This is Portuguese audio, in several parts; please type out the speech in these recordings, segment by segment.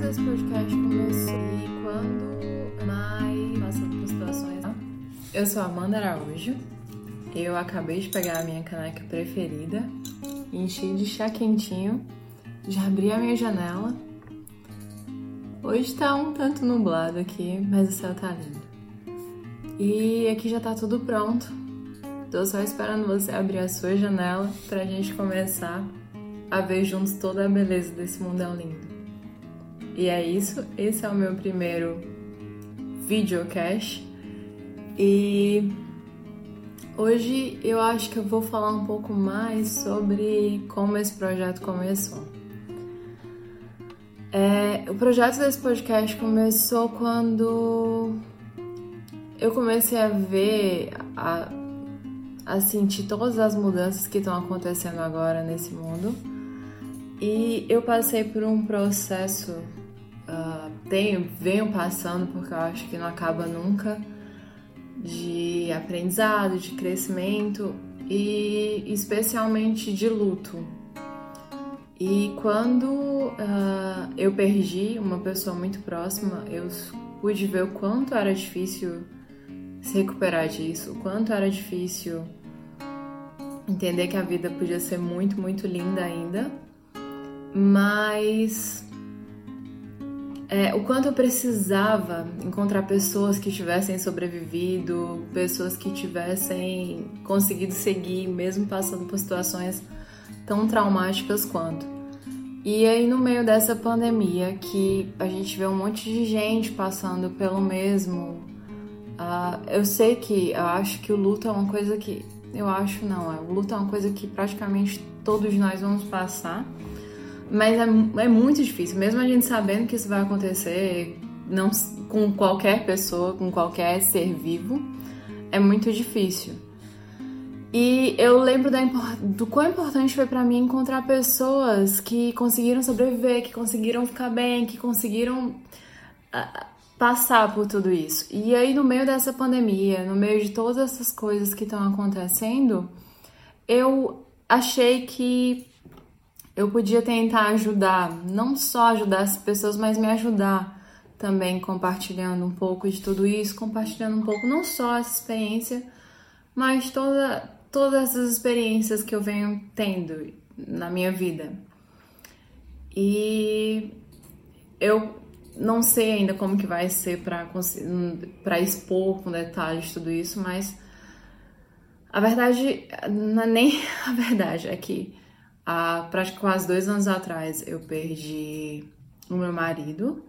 desse podcast começou e quando mais passando por situações. Eu sou Amanda Araújo. Eu acabei de pegar a minha caneca preferida, enchi de chá quentinho, já abri a minha janela. Hoje tá um tanto nublado aqui, mas o céu tá lindo. E aqui já tá tudo pronto. Tô só esperando você abrir a sua janela pra gente começar a ver juntos toda a beleza desse mundão lindo. E é isso, esse é o meu primeiro videocast. E hoje eu acho que eu vou falar um pouco mais sobre como esse projeto começou. É, o projeto desse podcast começou quando eu comecei a ver, a, a sentir todas as mudanças que estão acontecendo agora nesse mundo. E eu passei por um processo, uh, tenho, venho passando, porque eu acho que não acaba nunca, de aprendizado, de crescimento e especialmente de luto. E quando uh, eu perdi uma pessoa muito próxima, eu pude ver o quanto era difícil se recuperar disso, o quanto era difícil entender que a vida podia ser muito, muito linda ainda, mas é, o quanto eu precisava encontrar pessoas que tivessem sobrevivido, pessoas que tivessem conseguido seguir, mesmo passando por situações tão traumáticas quanto. E aí, no meio dessa pandemia, que a gente vê um monte de gente passando pelo mesmo. Uh, eu sei que eu acho que o luto é uma coisa que. Eu acho não, é, o luto é uma coisa que praticamente todos nós vamos passar. Mas é, é muito difícil, mesmo a gente sabendo que isso vai acontecer não, com qualquer pessoa, com qualquer ser vivo, é muito difícil. E eu lembro da, do quão importante foi para mim encontrar pessoas que conseguiram sobreviver, que conseguiram ficar bem, que conseguiram uh, passar por tudo isso. E aí, no meio dessa pandemia, no meio de todas essas coisas que estão acontecendo, eu achei que eu podia tentar ajudar, não só ajudar as pessoas, mas me ajudar também compartilhando um pouco de tudo isso, compartilhando um pouco não só essa experiência, mas toda todas essas experiências que eu venho tendo na minha vida. E eu não sei ainda como que vai ser para expor com detalhes tudo isso, mas a verdade, não é nem a verdade, é que há praticamente quase dois anos atrás eu perdi o meu marido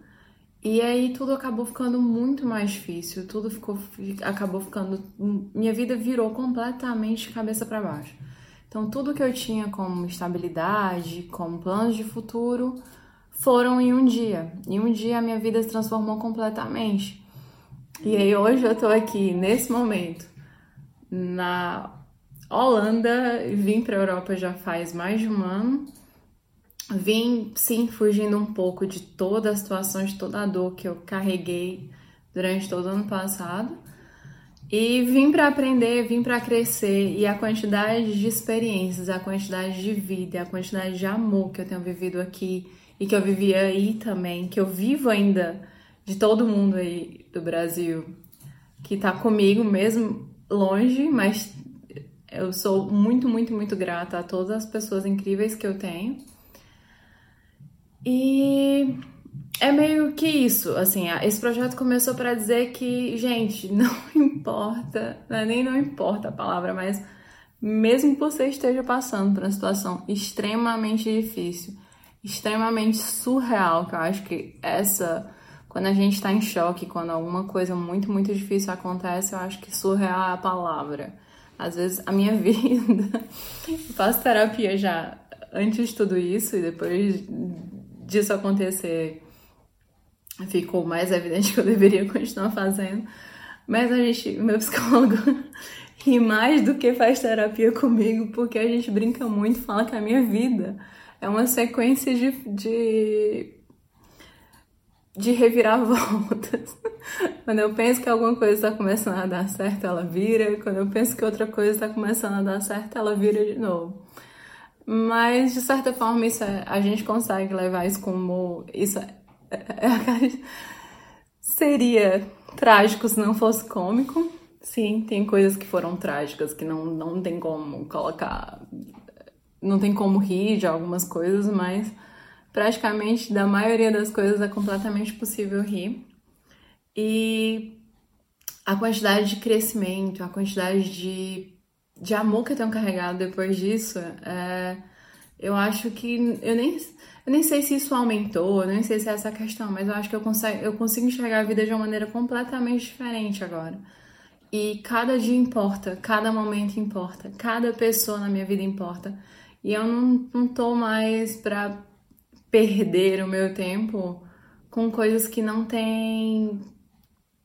e aí tudo acabou ficando muito mais difícil, tudo ficou, acabou ficando, minha vida virou completamente cabeça para baixo. Então tudo que eu tinha como estabilidade, como planos de futuro, foram em um dia. Em um dia a minha vida se transformou completamente. E aí hoje eu tô aqui nesse momento na Holanda, vim para a Europa já faz mais de um ano. Vim, sim, fugindo um pouco de toda a situação, de toda a dor que eu carreguei durante todo o ano passado. E vim para aprender, vim para crescer e a quantidade de experiências, a quantidade de vida, a quantidade de amor que eu tenho vivido aqui e que eu vivi aí também, que eu vivo ainda de todo mundo aí do Brasil que tá comigo mesmo longe, mas eu sou muito, muito, muito grata a todas as pessoas incríveis que eu tenho. E é meio que isso, assim, esse projeto começou para dizer que, gente, não importa, né, nem não importa a palavra, mas mesmo que você esteja passando por uma situação extremamente difícil, extremamente surreal, que eu acho que essa, quando a gente tá em choque, quando alguma coisa muito, muito difícil acontece, eu acho que surreal é a palavra às vezes a minha vida. Eu faço terapia já antes de tudo isso e depois disso acontecer ficou mais evidente que eu deveria continuar fazendo. Mas a gente, meu psicólogo ri mais do que faz terapia comigo, porque a gente brinca muito, fala que a minha vida é uma sequência de, de de reviravoltas. Quando eu penso que alguma coisa está começando a dar certo, ela vira. Quando eu penso que outra coisa está começando a dar certo, ela vira de novo. Mas, de certa forma, isso é, a gente consegue levar isso como... Isso seria trágico se não fosse cômico. Sim, tem coisas que foram trágicas que não, não tem como colocar. Não tem como rir de algumas coisas, mas praticamente da maioria das coisas é completamente possível rir. E a quantidade de crescimento, a quantidade de, de amor que eu tenho carregado depois disso, é, eu acho que eu nem, eu nem sei se isso aumentou, eu nem sei se é essa questão, mas eu acho que eu consigo, eu consigo enxergar a vida de uma maneira completamente diferente agora. E cada dia importa, cada momento importa, cada pessoa na minha vida importa. E eu não, não tô mais pra perder o meu tempo com coisas que não têm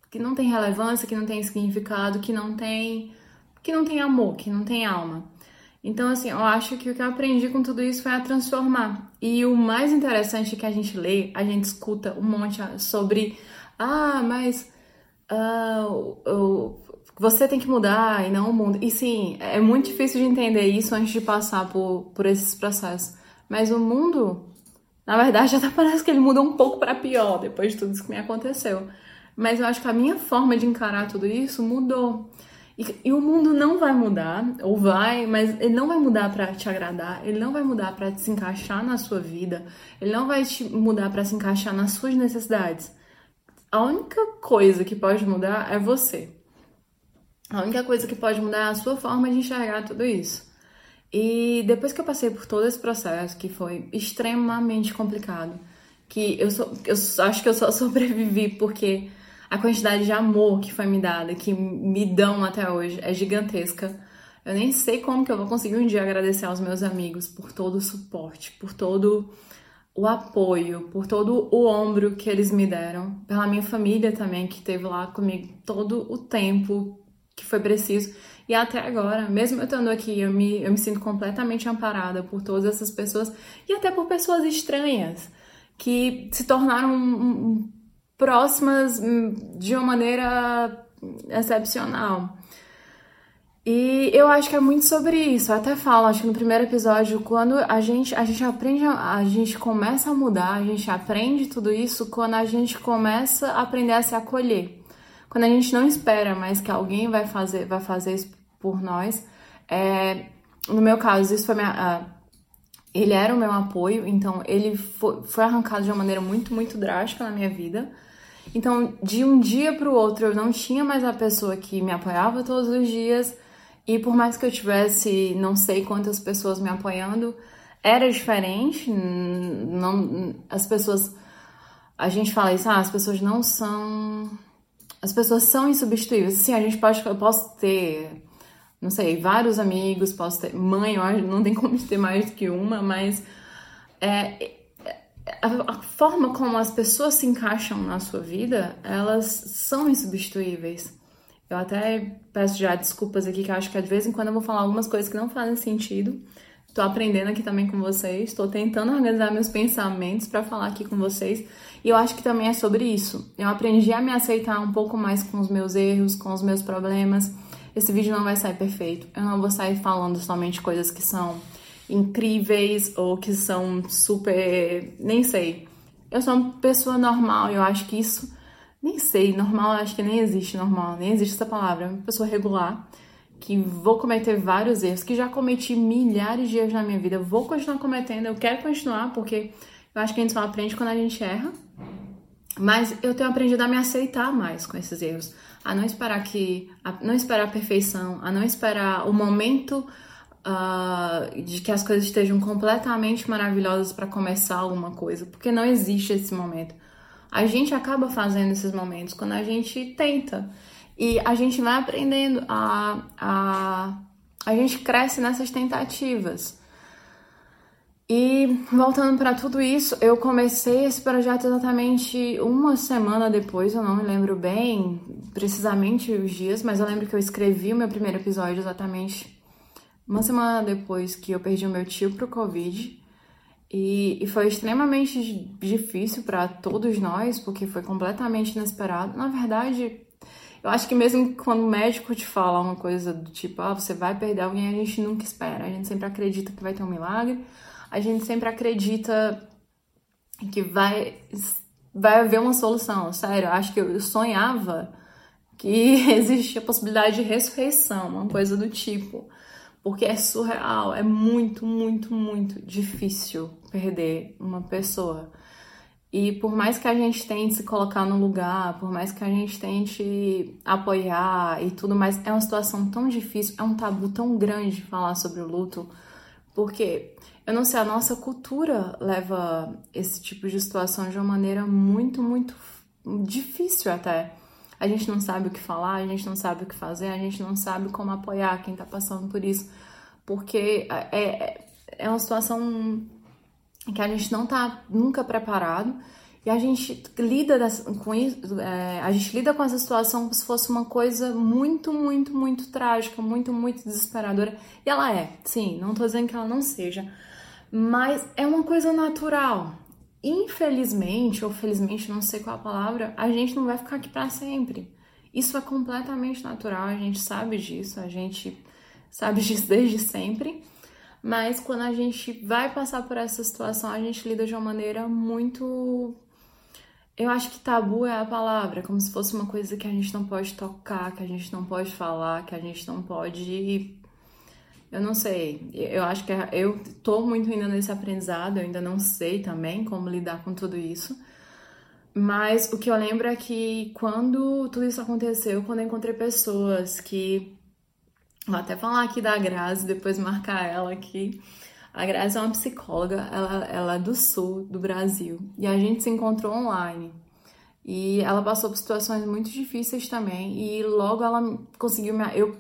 que não tem relevância, que não tem significado, que não tem que não tem amor, que não tem alma. Então assim, eu acho que o que eu aprendi com tudo isso foi a transformar. E o mais interessante é que a gente lê, a gente escuta um monte sobre ah, mas uh, você tem que mudar e não o mundo. E sim, é muito difícil de entender isso antes de passar por, por esses processos. Mas o mundo na verdade, até parece que ele mudou um pouco para pior depois de tudo isso que me aconteceu. Mas eu acho que a minha forma de encarar tudo isso mudou. E, e o mundo não vai mudar, ou vai, mas ele não vai mudar para te agradar, ele não vai mudar para se encaixar na sua vida, ele não vai te mudar para se encaixar nas suas necessidades. A única coisa que pode mudar é você. A única coisa que pode mudar é a sua forma de enxergar tudo isso. E depois que eu passei por todo esse processo, que foi extremamente complicado, que eu, só, eu acho que eu só sobrevivi porque a quantidade de amor que foi me dada, que me dão até hoje, é gigantesca. Eu nem sei como que eu vou conseguir um dia agradecer aos meus amigos por todo o suporte, por todo o apoio, por todo o ombro que eles me deram, pela minha família também, que esteve lá comigo todo o tempo que foi preciso. E até agora, mesmo eu estando aqui, eu me, eu me sinto completamente amparada por todas essas pessoas e até por pessoas estranhas que se tornaram próximas hum, de uma maneira excepcional. E eu acho que é muito sobre isso. Eu até falo, acho que no primeiro episódio, quando a gente, a gente aprende, a gente começa a mudar, a gente aprende tudo isso quando a gente começa a aprender a se acolher. Quando a gente não espera mais que alguém vai fazer, vai fazer isso por nós. É, no meu caso, isso foi minha, uh, ele era o meu apoio, então ele foi, foi arrancado de uma maneira muito, muito drástica na minha vida. Então, de um dia para o outro, eu não tinha mais a pessoa que me apoiava todos os dias. E por mais que eu tivesse não sei quantas pessoas me apoiando, era diferente. Não, as pessoas. A gente fala isso, ah, as pessoas não são as pessoas são insubstituíveis. Sim, a gente pode, eu posso ter, não sei, vários amigos, posso ter mãe, não tem como ter mais do que uma, mas é, a, a, forma como as pessoas se encaixam na sua vida, elas são insubstituíveis. Eu até peço já desculpas aqui, que eu acho que de vez em quando eu vou falar algumas coisas que não fazem sentido. Tô aprendendo aqui também com vocês, estou tentando organizar meus pensamentos para falar aqui com vocês. E eu acho que também é sobre isso. Eu aprendi a me aceitar um pouco mais com os meus erros, com os meus problemas. Esse vídeo não vai sair perfeito. Eu não vou sair falando somente coisas que são incríveis ou que são super. nem sei. Eu sou uma pessoa normal eu acho que isso. Nem sei, normal, acho que nem existe normal, nem existe essa palavra. Uma pessoa regular, que vou cometer vários erros, que já cometi milhares de erros na minha vida, vou continuar cometendo, eu quero continuar, porque eu acho que a gente só aprende quando a gente erra. Mas eu tenho aprendido a me aceitar mais com esses erros, a não esperar que, a não esperar a perfeição, a não esperar o momento uh, de que as coisas estejam completamente maravilhosas para começar alguma coisa, porque não existe esse momento. A gente acaba fazendo esses momentos quando a gente tenta e a gente vai aprendendo a, a, a gente cresce nessas tentativas. E voltando para tudo isso, eu comecei esse projeto exatamente uma semana depois, eu não me lembro bem precisamente os dias, mas eu lembro que eu escrevi o meu primeiro episódio exatamente uma semana depois que eu perdi o meu tio pro Covid. E, e foi extremamente difícil para todos nós, porque foi completamente inesperado. Na verdade, eu acho que mesmo quando o médico te fala uma coisa do tipo, ah, você vai perder alguém, a gente nunca espera. A gente sempre acredita que vai ter um milagre a gente sempre acredita que vai vai haver uma solução. Sério, eu acho que eu sonhava que existia a possibilidade de ressurreição, uma coisa do tipo. Porque é surreal, é muito, muito, muito difícil perder uma pessoa. E por mais que a gente tente se colocar no lugar, por mais que a gente tente apoiar e tudo mais, é uma situação tão difícil, é um tabu tão grande falar sobre o luto, porque eu não sei, a nossa cultura leva esse tipo de situação de uma maneira muito, muito difícil até. A gente não sabe o que falar, a gente não sabe o que fazer, a gente não sabe como apoiar quem tá passando por isso, porque é, é, é uma situação que a gente não tá nunca preparado e a gente lida com isso, é, a gente lida com essa situação como se fosse uma coisa muito, muito, muito trágica, muito, muito desesperadora. E ela é, sim, não tô dizendo que ela não seja, mas é uma coisa natural. Infelizmente, ou felizmente, não sei qual a palavra, a gente não vai ficar aqui para sempre. Isso é completamente natural, a gente sabe disso, a gente sabe disso desde sempre. Mas quando a gente vai passar por essa situação, a gente lida de uma maneira muito. Eu acho que tabu é a palavra, como se fosse uma coisa que a gente não pode tocar, que a gente não pode falar, que a gente não pode eu não sei. Eu acho que é, eu tô muito ainda nesse aprendizado, eu ainda não sei também como lidar com tudo isso. Mas o que eu lembro é que quando tudo isso aconteceu, quando eu encontrei pessoas que. Vou até falar aqui da Grazi, depois marcar ela aqui. A Grazi é uma psicóloga, ela, ela é do sul do Brasil. E a gente se encontrou online. E ela passou por situações muito difíceis também. E logo ela conseguiu me. Eu,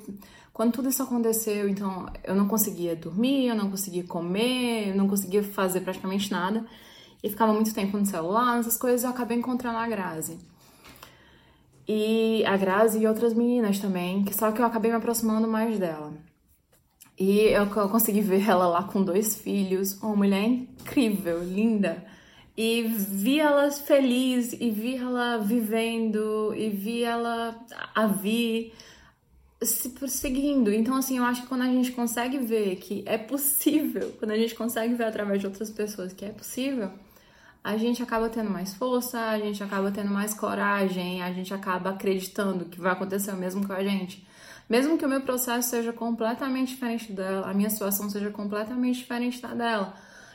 quando tudo isso aconteceu, então eu não conseguia dormir, eu não conseguia comer, eu não conseguia fazer praticamente nada. E ficava muito tempo no celular, essas coisas, eu acabei encontrando a Grazi. E a Grazi e outras meninas também, que só que eu acabei me aproximando mais dela. E eu, consegui ver ela lá com dois filhos, uma mulher incrível, linda. E vi ela feliz, e vi ela vivendo, e vi ela a vir se prosseguindo. Então, assim, eu acho que quando a gente consegue ver que é possível, quando a gente consegue ver através de outras pessoas que é possível, a gente acaba tendo mais força, a gente acaba tendo mais coragem, a gente acaba acreditando que vai acontecer o mesmo com a gente. Mesmo que o meu processo seja completamente diferente dela, a minha situação seja completamente diferente da dela.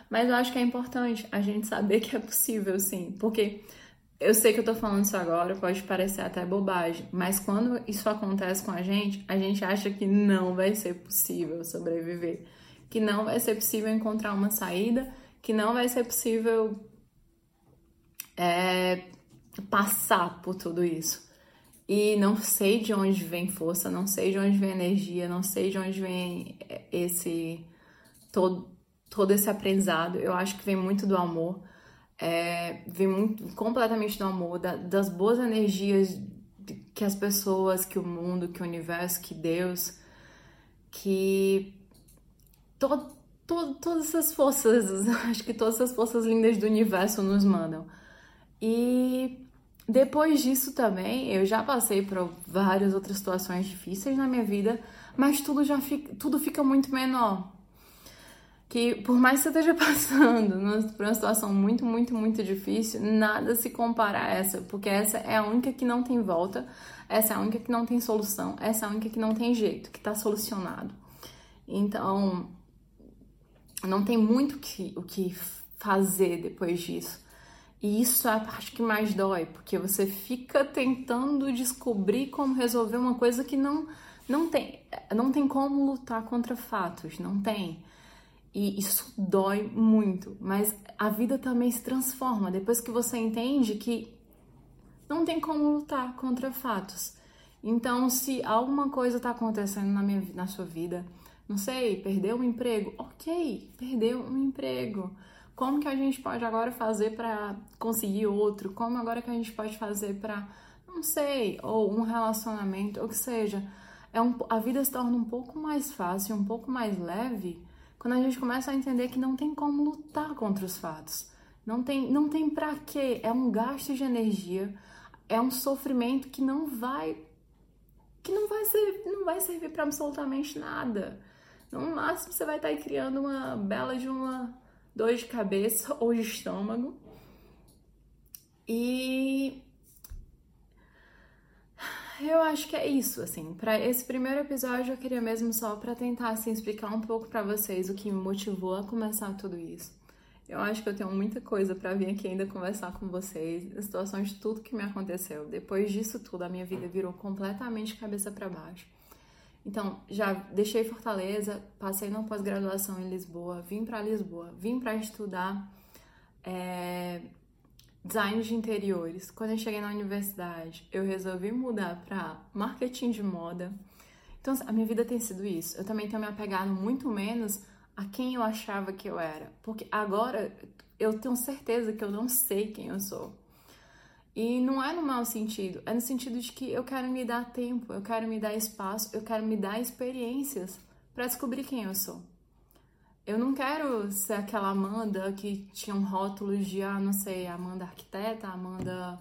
Mas eu acho que é importante a gente saber que é possível, sim. Porque eu sei que eu tô falando isso agora, pode parecer até bobagem, mas quando isso acontece com a gente, a gente acha que não vai ser possível sobreviver, que não vai ser possível encontrar uma saída, que não vai ser possível é, passar por tudo isso. E não sei de onde vem força, não sei de onde vem energia, não sei de onde vem esse todo, todo esse aprendizado. Eu acho que vem muito do amor é, vem muito, completamente do amor, da, das boas energias que as pessoas, que o mundo, que o universo, que Deus, que to, to, todas essas forças, acho que todas essas forças lindas do universo nos mandam. E depois disso também, eu já passei por várias outras situações difíceis na minha vida, mas tudo já fica, tudo fica muito menor que por mais que você esteja passando por uma situação muito, muito, muito difícil, nada se compara a essa, porque essa é a única que não tem volta, essa é a única que não tem solução, essa é a única que não tem jeito, que está solucionado. Então, não tem muito que, o que fazer depois disso. E isso é a parte que mais dói, porque você fica tentando descobrir como resolver uma coisa que não, não tem, não tem como lutar contra fatos, não tem. E isso dói muito, mas a vida também se transforma depois que você entende que não tem como lutar contra fatos. Então, se alguma coisa está acontecendo na, minha, na sua vida, não sei, perdeu um emprego, ok, perdeu um emprego. Como que a gente pode agora fazer para conseguir outro? Como agora que a gente pode fazer para, não sei, ou um relacionamento, ou que seja, é um, a vida se torna um pouco mais fácil, um pouco mais leve quando a gente começa a entender que não tem como lutar contra os fatos. Não tem, não tem para quê. É um gasto de energia, é um sofrimento que não vai que não vai ser, não vai servir para absolutamente nada. No máximo você vai estar tá criando uma bela de uma dor de cabeça ou de estômago. E eu acho que é isso, assim. Para esse primeiro episódio, eu queria mesmo só para tentar assim explicar um pouco para vocês o que me motivou a começar tudo isso. Eu acho que eu tenho muita coisa para vir aqui ainda conversar com vocês, a situação de tudo que me aconteceu. Depois disso tudo, a minha vida virou completamente cabeça para baixo. Então, já deixei Fortaleza, passei na pós-graduação em Lisboa, vim para Lisboa, vim para estudar é, design de interiores. Quando eu cheguei na universidade, eu resolvi mudar para marketing de moda. Então, a minha vida tem sido isso. Eu também tenho me apegado muito menos a quem eu achava que eu era, porque agora eu tenho certeza que eu não sei quem eu sou. E não é no mau sentido, é no sentido de que eu quero me dar tempo, eu quero me dar espaço, eu quero me dar experiências para descobrir quem eu sou. Eu não quero ser aquela Amanda que tinha um rótulo de, ah, não sei, Amanda arquiteta, Amanda,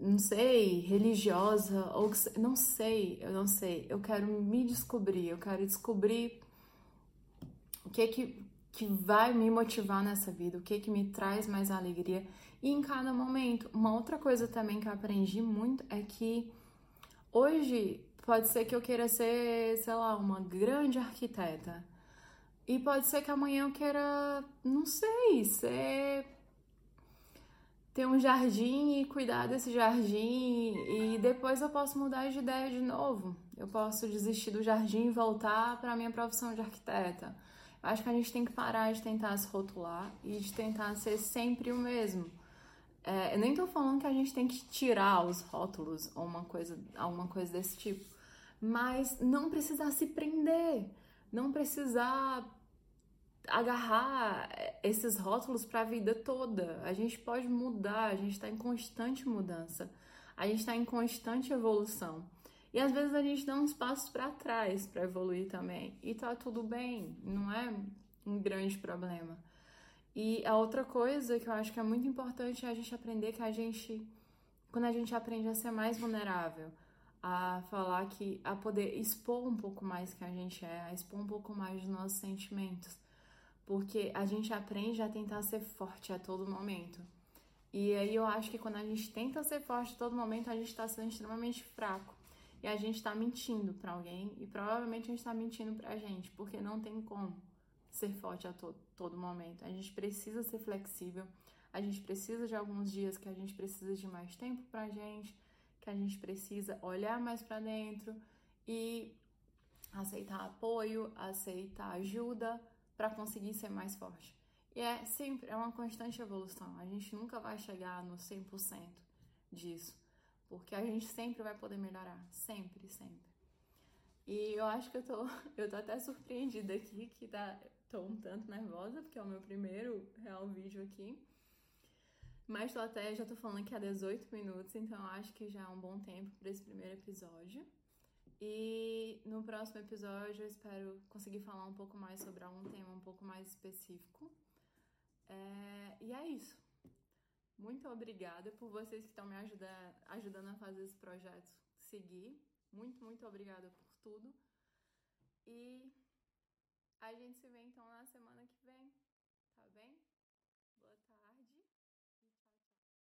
não sei, religiosa, ou não sei, eu não sei. Eu quero me descobrir, eu quero descobrir o que que, que vai me motivar nessa vida, o que que me traz mais alegria. E em cada momento, uma outra coisa também que eu aprendi muito é que hoje pode ser que eu queira ser, sei lá, uma grande arquiteta e pode ser que amanhã eu queira, não sei, ser ter um jardim e cuidar desse jardim e depois eu posso mudar de ideia de novo. Eu posso desistir do jardim e voltar para minha profissão de arquiteta. Acho que a gente tem que parar de tentar se rotular e de tentar ser sempre o mesmo. É, eu nem tô falando que a gente tem que tirar os rótulos ou uma coisa, alguma coisa desse tipo, mas não precisar se prender, não precisar agarrar esses rótulos para a vida toda. A gente pode mudar, a gente está em constante mudança, a gente está em constante evolução. E às vezes a gente dá uns passos para trás para evoluir também. E tá tudo bem, não é um grande problema. E a outra coisa que eu acho que é muito importante é a gente aprender que a gente, quando a gente aprende a ser mais vulnerável, a falar que, a poder expor um pouco mais que a gente é, a expor um pouco mais dos nossos sentimentos porque a gente aprende a tentar ser forte a todo momento. E aí eu acho que quando a gente tenta ser forte a todo momento, a gente está sendo extremamente fraco. E a gente está mentindo para alguém e provavelmente a gente está mentindo para a gente, porque não tem como ser forte a to todo momento. A gente precisa ser flexível, a gente precisa de alguns dias que a gente precisa de mais tempo para a gente, que a gente precisa olhar mais para dentro e aceitar apoio, aceitar ajuda, para conseguir ser mais forte. E é sempre, é uma constante evolução. A gente nunca vai chegar no 100% disso, porque a gente sempre vai poder melhorar, sempre, sempre. E eu acho que eu tô, eu tô até surpreendida aqui, que tá, tô um tanto nervosa, porque é o meu primeiro real vídeo aqui. Mas tô até, já tô falando que há 18 minutos, então acho que já é um bom tempo para esse primeiro episódio. E no próximo episódio eu espero conseguir falar um pouco mais sobre algum tema um pouco mais específico. É, e é isso. Muito obrigada por vocês que estão me ajudando, ajudando a fazer esse projeto seguir. Muito, muito obrigada por tudo. E a gente se vê então na semana que vem?